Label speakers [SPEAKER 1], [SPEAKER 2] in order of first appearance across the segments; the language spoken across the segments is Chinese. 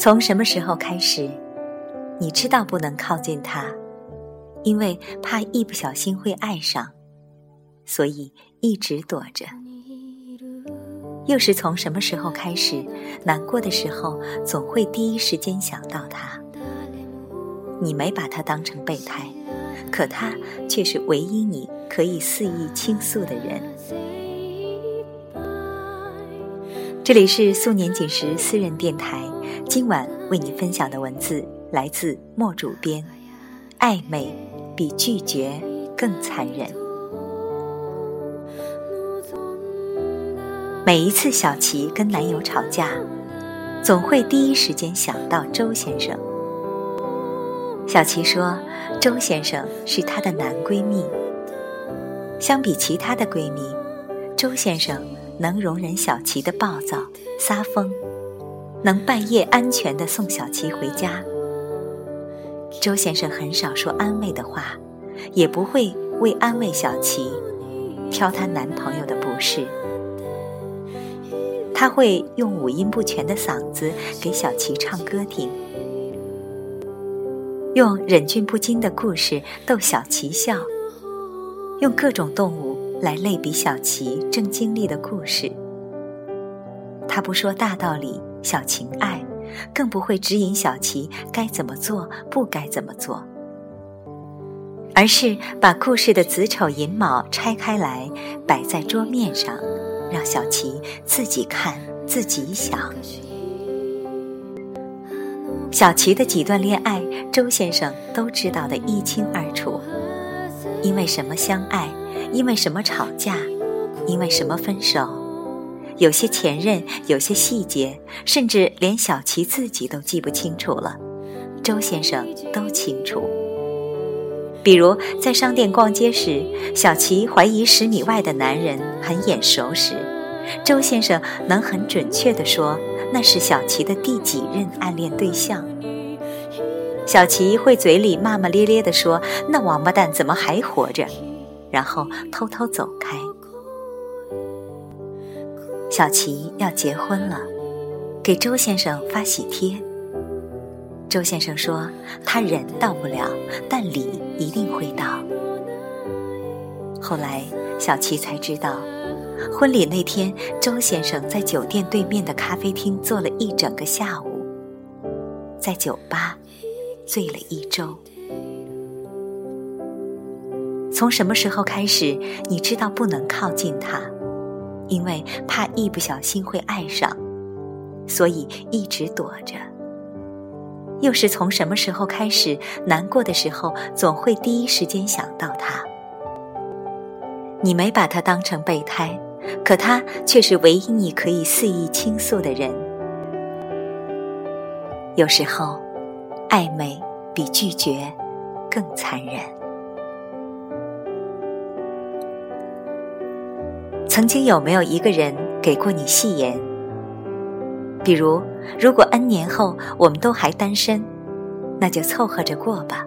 [SPEAKER 1] 从什么时候开始，你知道不能靠近他，因为怕一不小心会爱上，所以一直躲着？又是从什么时候开始，难过的时候总会第一时间想到他？你没把他当成备胎，可他却是唯一你可以肆意倾诉的人。这里是素年锦时私人电台，今晚为你分享的文字来自莫主编。暧昧比拒绝更残忍。每一次小琪跟男友吵架，总会第一时间想到周先生。小琪说，周先生是她的男闺蜜。相比其他的闺蜜，周先生。能容忍小琪的暴躁、撒疯，能半夜安全的送小琪回家。周先生很少说安慰的话，也不会为安慰小琪挑她男朋友的不是。他会用五音不全的嗓子给小琪唱歌听，用忍俊不禁的故事逗小琪笑，用各种动物。来类比小琪正经历的故事，他不说大道理、小情爱，更不会指引小琪该怎么做、不该怎么做，而是把故事的子丑寅卯拆开来摆在桌面上，让小琪自己看、自己想。小琪的几段恋爱，周先生都知道的一清二楚，因为什么相爱？因为什么吵架？因为什么分手？有些前任，有些细节，甚至连小琪自己都记不清楚了。周先生都清楚。比如在商店逛街时，小琪怀疑十米外的男人很眼熟时，周先生能很准确地说那是小琪的第几任暗恋对象。小琪会嘴里骂骂咧咧地说：“那王八蛋怎么还活着？”然后偷偷走开。小琪要结婚了，给周先生发喜帖。周先生说他人到不了，但礼一定会到。后来小琪才知道，婚礼那天周先生在酒店对面的咖啡厅坐了一整个下午，在酒吧醉了一周。从什么时候开始，你知道不能靠近他，因为怕一不小心会爱上，所以一直躲着。又是从什么时候开始，难过的时候总会第一时间想到他？你没把他当成备胎，可他却是唯一你可以肆意倾诉的人。有时候，暧昧比拒绝更残忍。曾经有没有一个人给过你戏言？比如，如果 N 年后我们都还单身，那就凑合着过吧。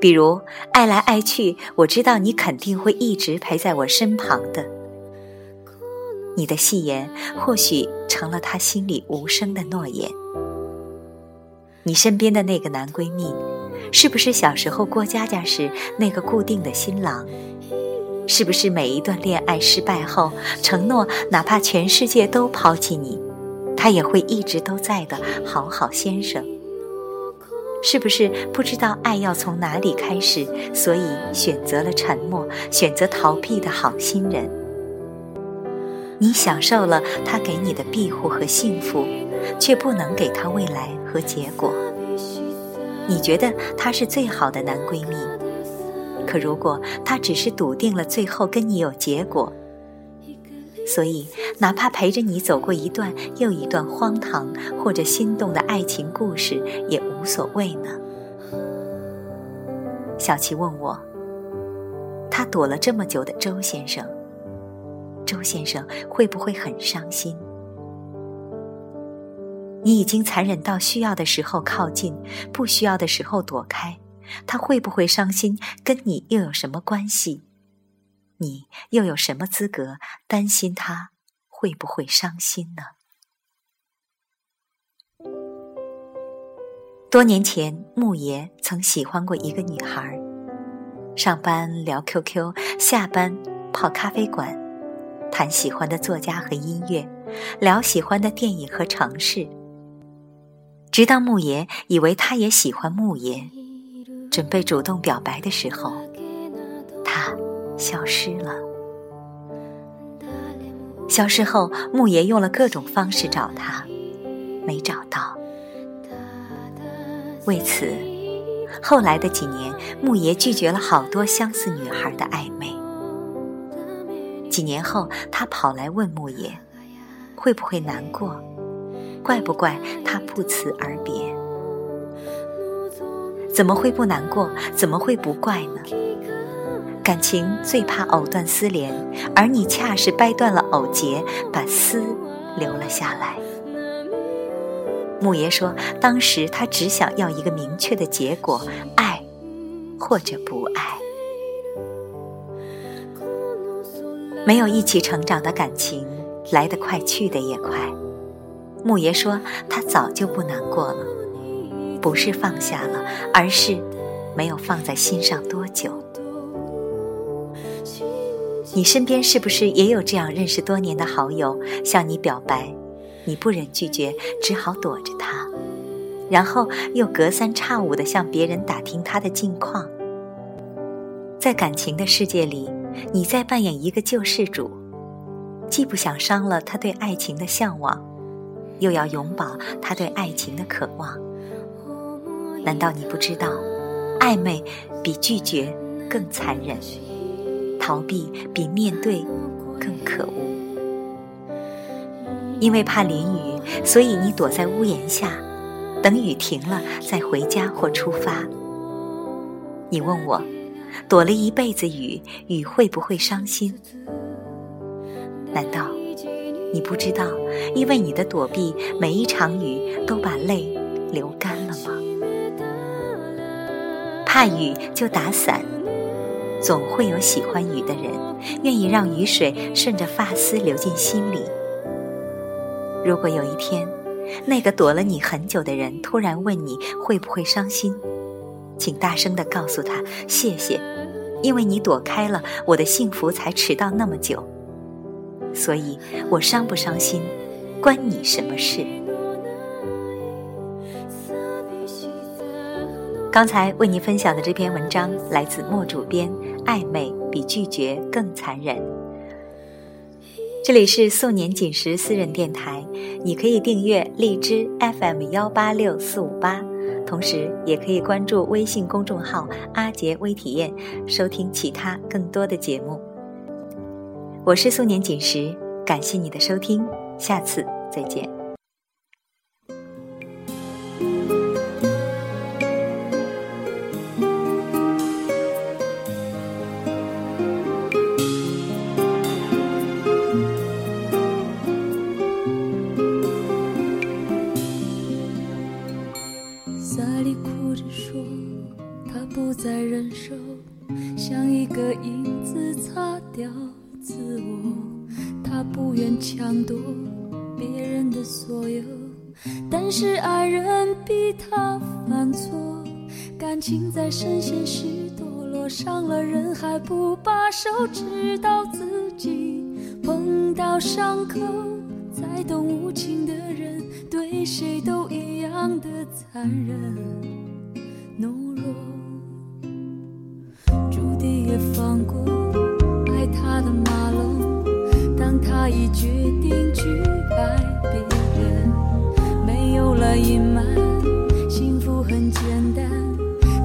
[SPEAKER 1] 比如，爱来爱去，我知道你肯定会一直陪在我身旁的。你的戏言或许成了他心里无声的诺言。你身边的那个男闺蜜，是不是小时候过家家时那个固定的新郎？是不是每一段恋爱失败后，承诺哪怕全世界都抛弃你，他也会一直都在的好好先生？是不是不知道爱要从哪里开始，所以选择了沉默，选择逃避的好心人？你享受了他给你的庇护和幸福，却不能给他未来和结果。你觉得他是最好的男闺蜜？可如果他只是笃定了最后跟你有结果，所以哪怕陪着你走过一段又一段荒唐或者心动的爱情故事也无所谓呢？小琪问我，他躲了这么久的周先生，周先生会不会很伤心？你已经残忍到需要的时候靠近，不需要的时候躲开。他会不会伤心？跟你又有什么关系？你又有什么资格担心他会不会伤心呢？多年前，牧爷曾喜欢过一个女孩。上班聊 QQ，下班泡咖啡馆，谈喜欢的作家和音乐，聊喜欢的电影和城市。直到牧爷以为他也喜欢牧爷，准备主动表白的时候，他消失了。消失后，牧爷用了各种方式找他，没找到。为此，后来的几年，牧爷拒绝了好多相似女孩的暧昧。几年后，他跑来问牧爷，会不会难过，怪不怪他不辞而别？怎么会不难过？怎么会不怪呢？感情最怕藕断丝连，而你恰是掰断了藕节，把丝留了下来。牧爷说：“当时他只想要一个明确的结果，爱或者不爱。没有一起成长的感情，来得快，去得也快。”牧爷说：“他早就不难过了，不是放下了，而是没有放在心上多久。”你身边是不是也有这样认识多年的好友向你表白？你不忍拒绝，只好躲着他，然后又隔三差五的向别人打听他的近况。在感情的世界里，你在扮演一个救世主，既不想伤了他对爱情的向往，又要永葆他对爱情的渴望。难道你不知道，暧昧比拒绝更残忍，逃避比面对更可恶？因为怕淋雨，所以你躲在屋檐下，等雨停了再回家或出发。你问我，躲了一辈子雨，雨会不会伤心？难道你不知道，因为你的躲避，每一场雨都把泪流干了吗？怕雨就打伞，总会有喜欢雨的人，愿意让雨水顺着发丝流进心里。如果有一天，那个躲了你很久的人突然问你会不会伤心，请大声的告诉他谢谢，因为你躲开了，我的幸福才迟到那么久。所以我伤不伤心，关你什么事？刚才为你分享的这篇文章来自莫主编，暧昧比拒绝更残忍。这里是素年锦时私人电台，你可以订阅荔枝 FM 幺八六四五八，同时也可以关注微信公众号阿杰微体验，收听其他更多的节目。我是素年锦时，感谢你的收听，下次再见。
[SPEAKER 2] 哭着说，他不再忍受，像一个影子擦掉自我。他不愿
[SPEAKER 1] 抢夺别人的所有，但是爱人逼他犯错，感情在深陷时堕落，伤了人还不罢手，直到自己碰到伤口，才懂无情的人对谁都一的残忍懦弱，注定也放过爱他的马龙。当他已决定去爱别人，没有了隐瞒，幸福很简单，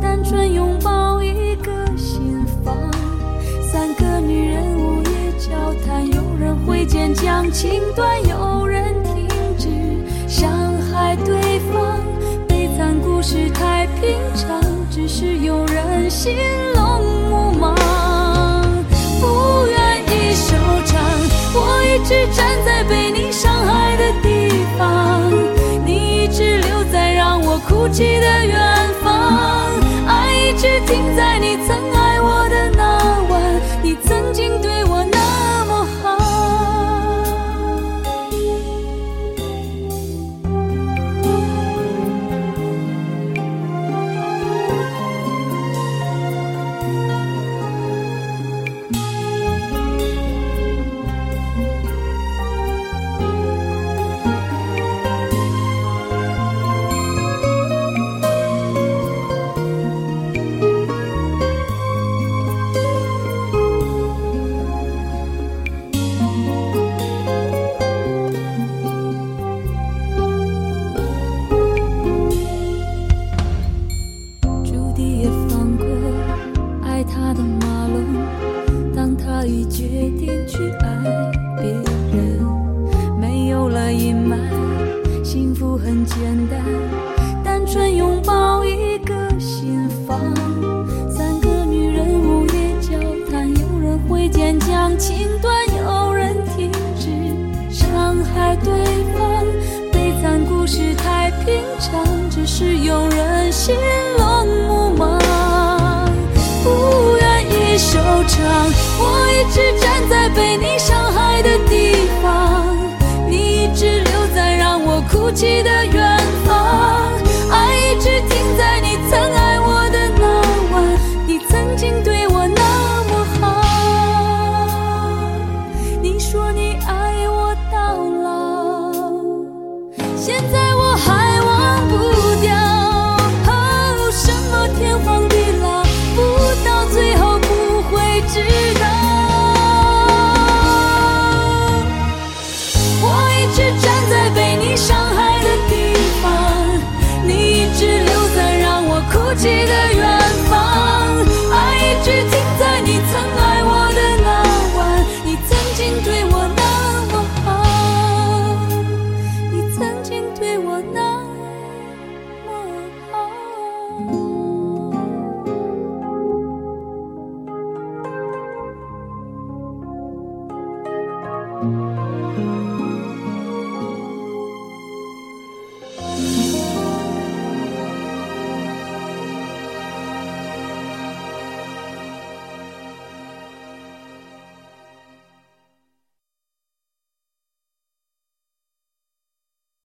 [SPEAKER 1] 单纯拥抱一个心房。三个女人午夜交谈，有人挥剑将情断，有人是太平常，只是有人心龙目盲。不愿意收场。我一直站在被你伤害的地方，你一直留在让我哭泣的远
[SPEAKER 2] 是有人心冷目盲。不愿意收场，我一直站在被你伤一直站在被你伤害的地方，你一直留在让我哭泣的远方，爱一直停在你曾爱我的那晚，你曾经对我那么好，你曾经对我那么好。